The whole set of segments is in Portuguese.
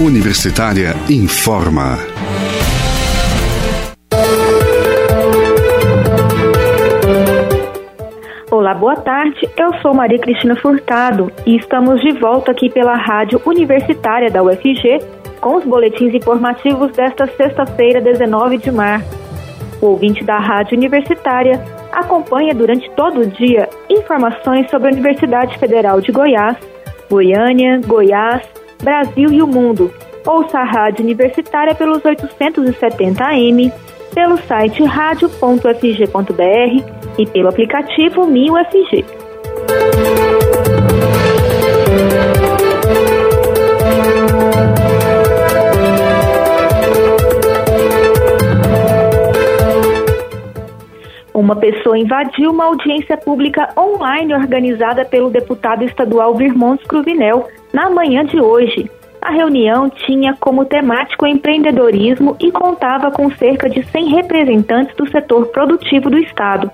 Universitária informa. Olá, boa tarde. Eu sou Maria Cristina Furtado e estamos de volta aqui pela Rádio Universitária da UFG com os boletins informativos desta sexta-feira, 19 de março. O ouvinte da Rádio Universitária acompanha durante todo o dia informações sobre a Universidade Federal de Goiás, Goiânia, Goiás, Brasil e o mundo. Ouça a Rádio Universitária pelos 870 AM, pelo site radio.fg.br e pelo aplicativo MinUFG. Uma pessoa invadiu uma audiência pública online organizada pelo deputado estadual Virmontes Cruvinel na manhã de hoje. A reunião tinha como temático empreendedorismo e contava com cerca de 100 representantes do setor produtivo do Estado.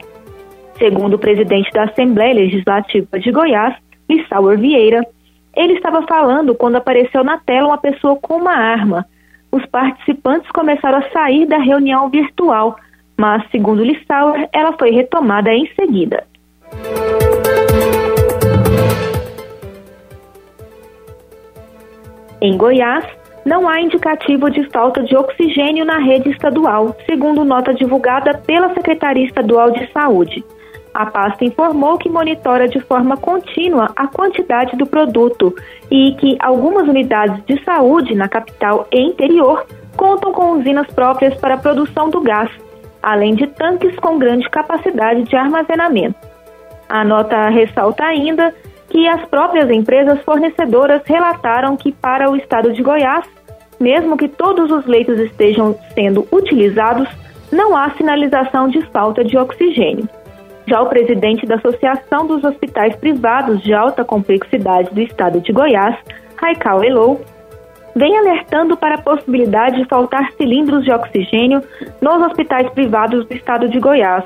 Segundo o presidente da Assembleia Legislativa de Goiás, Lissauer Vieira, ele estava falando quando apareceu na tela uma pessoa com uma arma. Os participantes começaram a sair da reunião virtual mas, segundo Lissauer, ela foi retomada em seguida. Em Goiás, não há indicativo de falta de oxigênio na rede estadual, segundo nota divulgada pela Secretaria Estadual de Saúde. A pasta informou que monitora de forma contínua a quantidade do produto e que algumas unidades de saúde na capital e interior contam com usinas próprias para a produção do gás, além de tanques com grande capacidade de armazenamento. A nota ressalta ainda que as próprias empresas fornecedoras relataram que para o estado de Goiás, mesmo que todos os leitos estejam sendo utilizados, não há sinalização de falta de oxigênio. Já o presidente da Associação dos Hospitais Privados de Alta Complexidade do estado de Goiás, Raikal Elou, vem alertando para a possibilidade de faltar cilindros de oxigênio nos hospitais privados do estado de Goiás.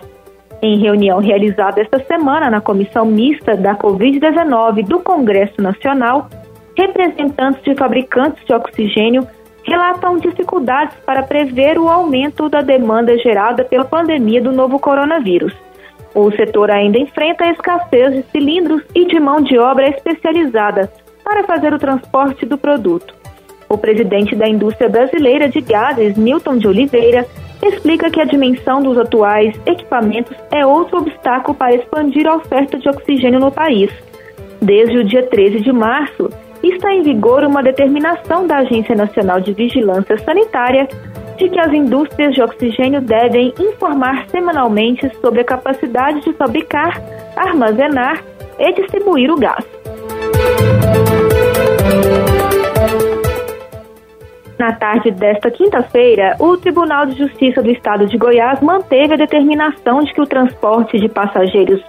Em reunião realizada esta semana na Comissão Mista da Covid-19 do Congresso Nacional, representantes de fabricantes de oxigênio relatam dificuldades para prever o aumento da demanda gerada pela pandemia do novo coronavírus. O setor ainda enfrenta a escassez de cilindros e de mão de obra especializada para fazer o transporte do produto. O presidente da indústria brasileira de gases, Milton de Oliveira, explica que a dimensão dos atuais equipamentos é outro obstáculo para expandir a oferta de oxigênio no país. Desde o dia 13 de março, está em vigor uma determinação da Agência Nacional de Vigilância Sanitária de que as indústrias de oxigênio devem informar semanalmente sobre a capacidade de fabricar, armazenar e distribuir o gás. Na tarde desta quinta-feira, o Tribunal de Justiça do Estado de Goiás manteve a determinação de que o transporte de passageiros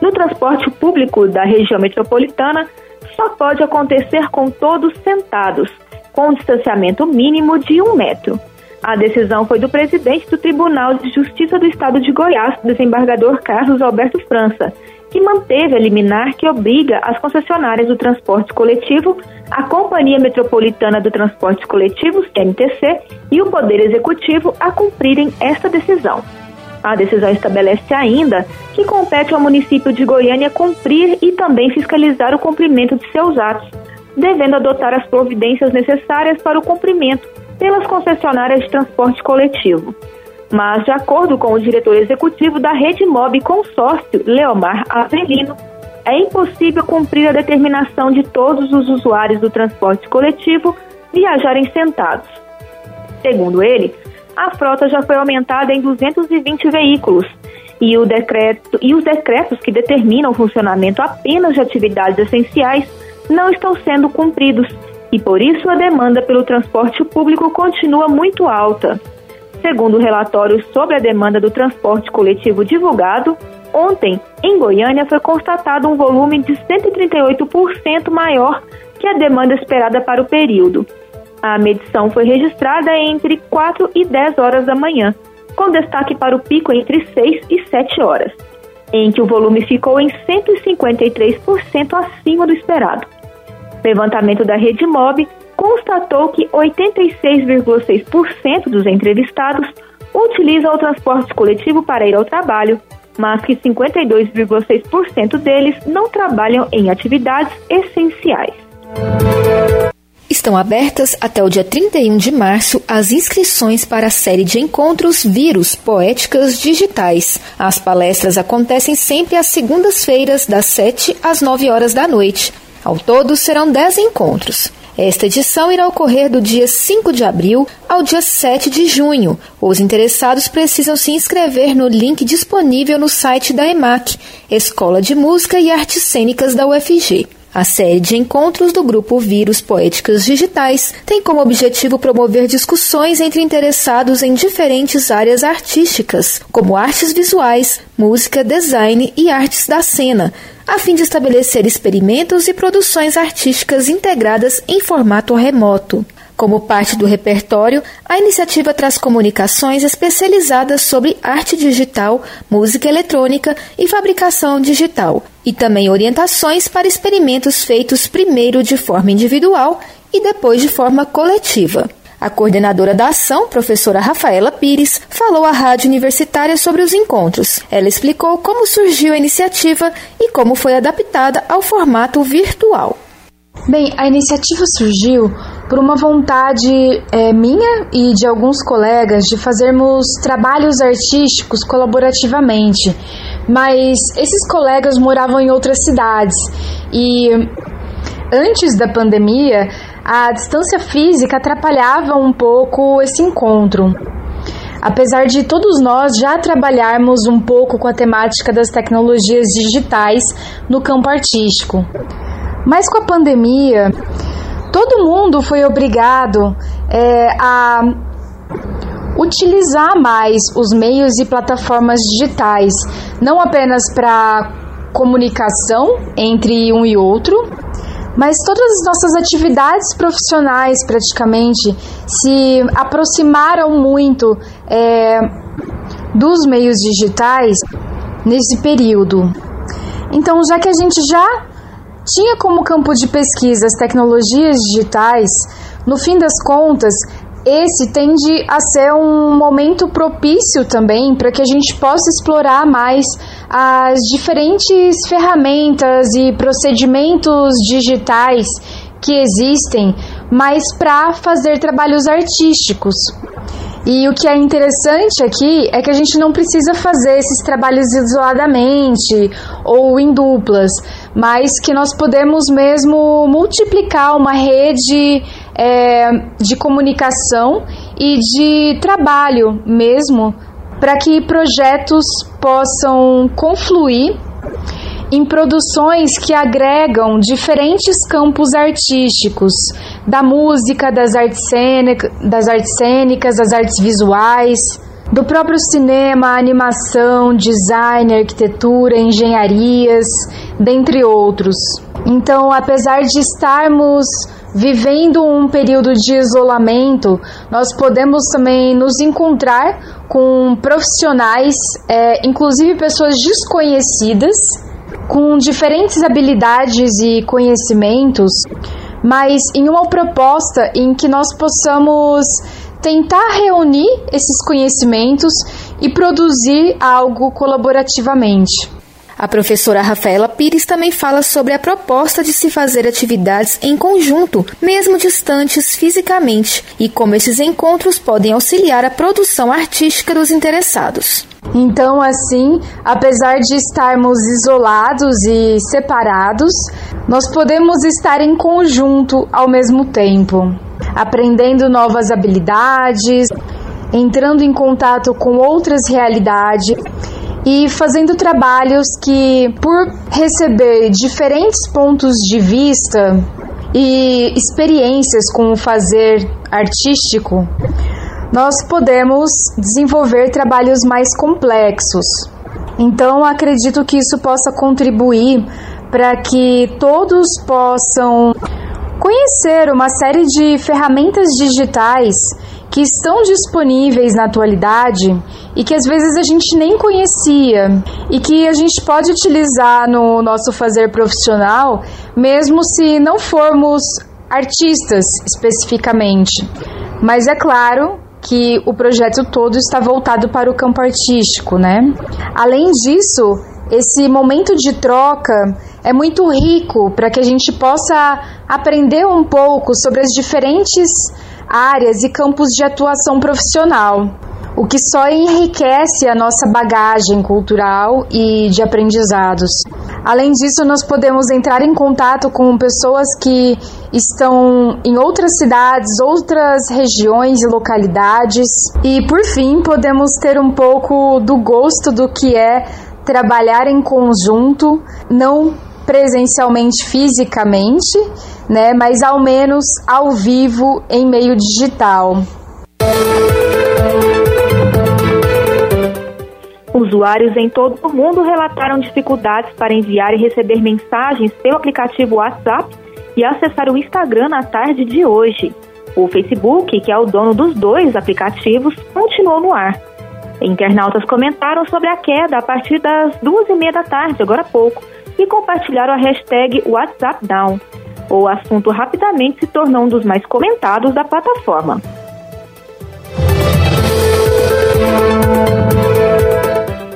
no transporte público da região metropolitana só pode acontecer com todos sentados, com um distanciamento mínimo de um metro. A decisão foi do presidente do Tribunal de Justiça do Estado de Goiás, desembargador Carlos Alberto França, que manteve a liminar que obriga as concessionárias do transporte coletivo, a Companhia Metropolitana do Transporte Coletivo, CMTC, e o Poder Executivo a cumprirem esta decisão. A decisão estabelece ainda que compete ao município de Goiânia cumprir e também fiscalizar o cumprimento de seus atos, devendo adotar as providências necessárias para o cumprimento pelas concessionárias de transporte coletivo. Mas, de acordo com o diretor executivo da Rede Mob Consórcio, Leomar Avelino, é impossível cumprir a determinação de todos os usuários do transporte coletivo viajarem sentados. Segundo ele, a frota já foi aumentada em 220 veículos e, o decreto, e os decretos que determinam o funcionamento apenas de atividades essenciais não estão sendo cumpridos e por isso a demanda pelo transporte público continua muito alta. Segundo o relatório sobre a demanda do transporte coletivo divulgado, ontem, em Goiânia, foi constatado um volume de 138% maior que a demanda esperada para o período. A medição foi registrada entre 4 e 10 horas da manhã, com destaque para o pico entre 6 e 7 horas, em que o volume ficou em 153% acima do esperado. Levantamento da Rede Mob constatou que 86,6% dos entrevistados utilizam o transporte coletivo para ir ao trabalho, mas que 52,6% deles não trabalham em atividades essenciais. Estão abertas até o dia 31 de março as inscrições para a série de encontros Vírus Poéticas Digitais. As palestras acontecem sempre às segundas-feiras, das 7 às 9 horas da noite. Ao todo, serão 10 encontros. Esta edição irá ocorrer do dia 5 de abril ao dia 7 de junho. Os interessados precisam se inscrever no link disponível no site da EMAC, Escola de Música e Artes Cênicas da UFG. A série de encontros do grupo Vírus Poéticas Digitais tem como objetivo promover discussões entre interessados em diferentes áreas artísticas, como artes visuais, música, design e artes da cena, a fim de estabelecer experimentos e produções artísticas integradas em formato remoto. Como parte do repertório, a iniciativa traz comunicações especializadas sobre arte digital, música eletrônica e fabricação digital, e também orientações para experimentos feitos primeiro de forma individual e depois de forma coletiva. A coordenadora da ação, professora Rafaela Pires, falou à rádio universitária sobre os encontros. Ela explicou como surgiu a iniciativa e como foi adaptada ao formato virtual. Bem, a iniciativa surgiu por uma vontade é, minha e de alguns colegas de fazermos trabalhos artísticos colaborativamente, mas esses colegas moravam em outras cidades e antes da pandemia a distância física atrapalhava um pouco esse encontro. Apesar de todos nós já trabalharmos um pouco com a temática das tecnologias digitais no campo artístico. Mas com a pandemia, todo mundo foi obrigado é, a utilizar mais os meios e plataformas digitais, não apenas para comunicação entre um e outro, mas todas as nossas atividades profissionais praticamente se aproximaram muito é, dos meios digitais nesse período. Então, já que a gente já tinha como campo de pesquisa as tecnologias digitais, no fim das contas, esse tende a ser um momento propício também para que a gente possa explorar mais as diferentes ferramentas e procedimentos digitais que existem, mas para fazer trabalhos artísticos. E o que é interessante aqui é que a gente não precisa fazer esses trabalhos isoladamente ou em duplas, mas que nós podemos mesmo multiplicar uma rede é, de comunicação e de trabalho mesmo para que projetos possam confluir em produções que agregam diferentes campos artísticos, da música, das artes, cênica, das artes cênicas, das artes visuais, do próprio cinema, animação, design, arquitetura, engenharias, dentre outros. Então, apesar de estarmos vivendo um período de isolamento, nós podemos também nos encontrar com profissionais, é, inclusive pessoas desconhecidas, com diferentes habilidades e conhecimentos, mas em uma proposta em que nós possamos tentar reunir esses conhecimentos e produzir algo colaborativamente. A professora Rafaela Pires também fala sobre a proposta de se fazer atividades em conjunto, mesmo distantes fisicamente, e como esses encontros podem auxiliar a produção artística dos interessados. Então, assim, apesar de estarmos isolados e separados, nós podemos estar em conjunto ao mesmo tempo, aprendendo novas habilidades, entrando em contato com outras realidades e fazendo trabalhos que, por receber diferentes pontos de vista e experiências com o fazer artístico, nós podemos desenvolver trabalhos mais complexos. Então, acredito que isso possa contribuir para que todos possam conhecer uma série de ferramentas digitais que estão disponíveis na atualidade e que às vezes a gente nem conhecia e que a gente pode utilizar no nosso fazer profissional, mesmo se não formos artistas especificamente. Mas é claro que o projeto todo está voltado para o campo artístico, né? Além disso, esse momento de troca é muito rico para que a gente possa aprender um pouco sobre as diferentes áreas e campos de atuação profissional o que só enriquece a nossa bagagem cultural e de aprendizados. Além disso, nós podemos entrar em contato com pessoas que estão em outras cidades, outras regiões e localidades. E por fim, podemos ter um pouco do gosto do que é trabalhar em conjunto, não presencialmente fisicamente, né, mas ao menos ao vivo em meio digital. Usuários em todo o mundo relataram dificuldades para enviar e receber mensagens pelo aplicativo WhatsApp e acessar o Instagram na tarde de hoje. O Facebook, que é o dono dos dois aplicativos, continuou no ar. Internautas comentaram sobre a queda a partir das duas e meia da tarde, agora há pouco, e compartilharam a hashtag WhatsAppDown. O assunto rapidamente se tornou um dos mais comentados da plataforma.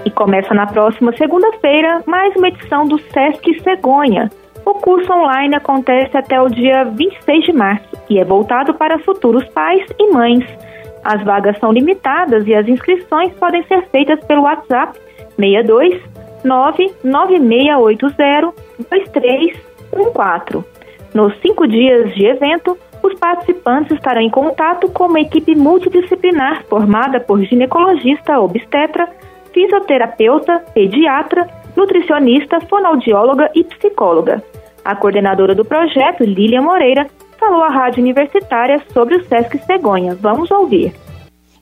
E começa na próxima segunda-feira mais uma edição do Sesc Cegonha. O curso online acontece até o dia 26 de março e é voltado para futuros pais e mães. As vagas são limitadas e as inscrições podem ser feitas pelo WhatsApp 62 99680 2314. Nos cinco dias de evento, os participantes estarão em contato com uma equipe multidisciplinar formada por ginecologista obstetra, fisioterapeuta, pediatra, nutricionista, fonoaudióloga e psicóloga. A coordenadora do projeto, Lília Moreira, falou à Rádio Universitária sobre o SESC Cegonha. Vamos ouvir.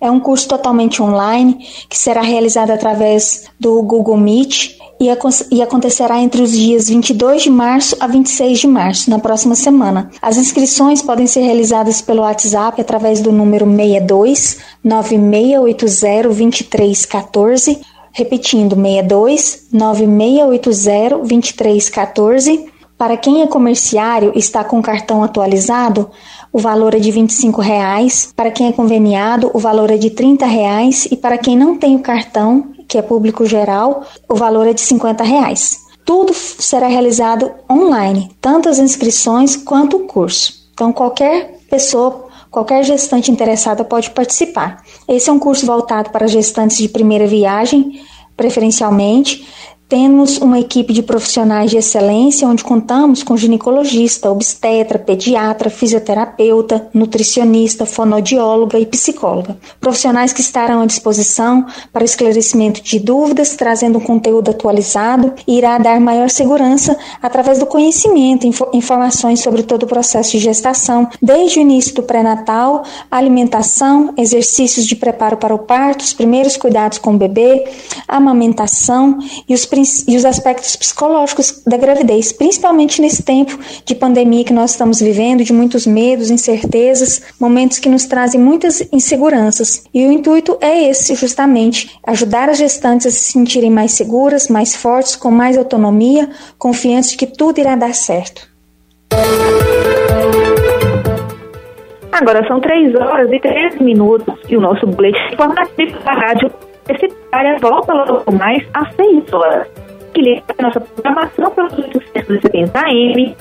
É um curso totalmente online que será realizado através do Google Meet e, acontecerá entre os dias 22 de março a 26 de março, na próxima semana. As inscrições podem ser realizadas pelo WhatsApp através do número 62 9680 2314, repetindo 62 9680 2314. Para quem é comerciário e está com cartão atualizado, o valor é de 25 reais. Para quem é conveniado, o valor é de 30 reais. E para quem não tem o cartão que é público geral, o valor é de 50 reais. Tudo será realizado online, tanto as inscrições quanto o curso. Então, qualquer pessoa, qualquer gestante interessada pode participar. Esse é um curso voltado para gestantes de primeira viagem, preferencialmente, temos uma equipe de profissionais de excelência onde contamos com ginecologista, obstetra, pediatra, fisioterapeuta, nutricionista, fonodióloga e psicóloga. Profissionais que estarão à disposição para esclarecimento de dúvidas, trazendo um conteúdo atualizado e irá dar maior segurança através do conhecimento, informações sobre todo o processo de gestação, desde o início do pré-natal, alimentação, exercícios de preparo para o parto, os primeiros cuidados com o bebê, amamentação e os e os aspectos psicológicos da gravidez, principalmente nesse tempo de pandemia que nós estamos vivendo, de muitos medos, incertezas, momentos que nos trazem muitas inseguranças. E o intuito é esse, justamente, ajudar as gestantes a se sentirem mais seguras, mais fortes, com mais autonomia, confiantes de que tudo irá dar certo. Agora são 3 horas e 13 minutos e o nosso boletim informativo da Rádio Universitária volta logo mais às 6 horas. Que liga a nossa programação pelos 870 AM,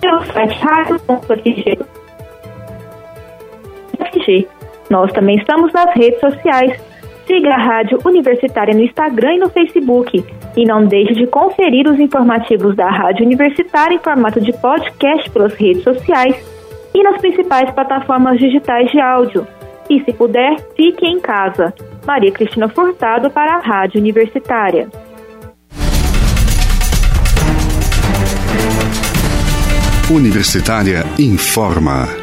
pelo site rádio.fg. Nós também estamos nas redes sociais. Siga a Rádio Universitária no Instagram e no Facebook. E não deixe de conferir os informativos da Rádio Universitária em formato de podcast pelas redes sociais e nas principais plataformas digitais de áudio. E se puder, fique em casa. Maria Cristina Furtado para a Rádio Universitária. Universitária informa.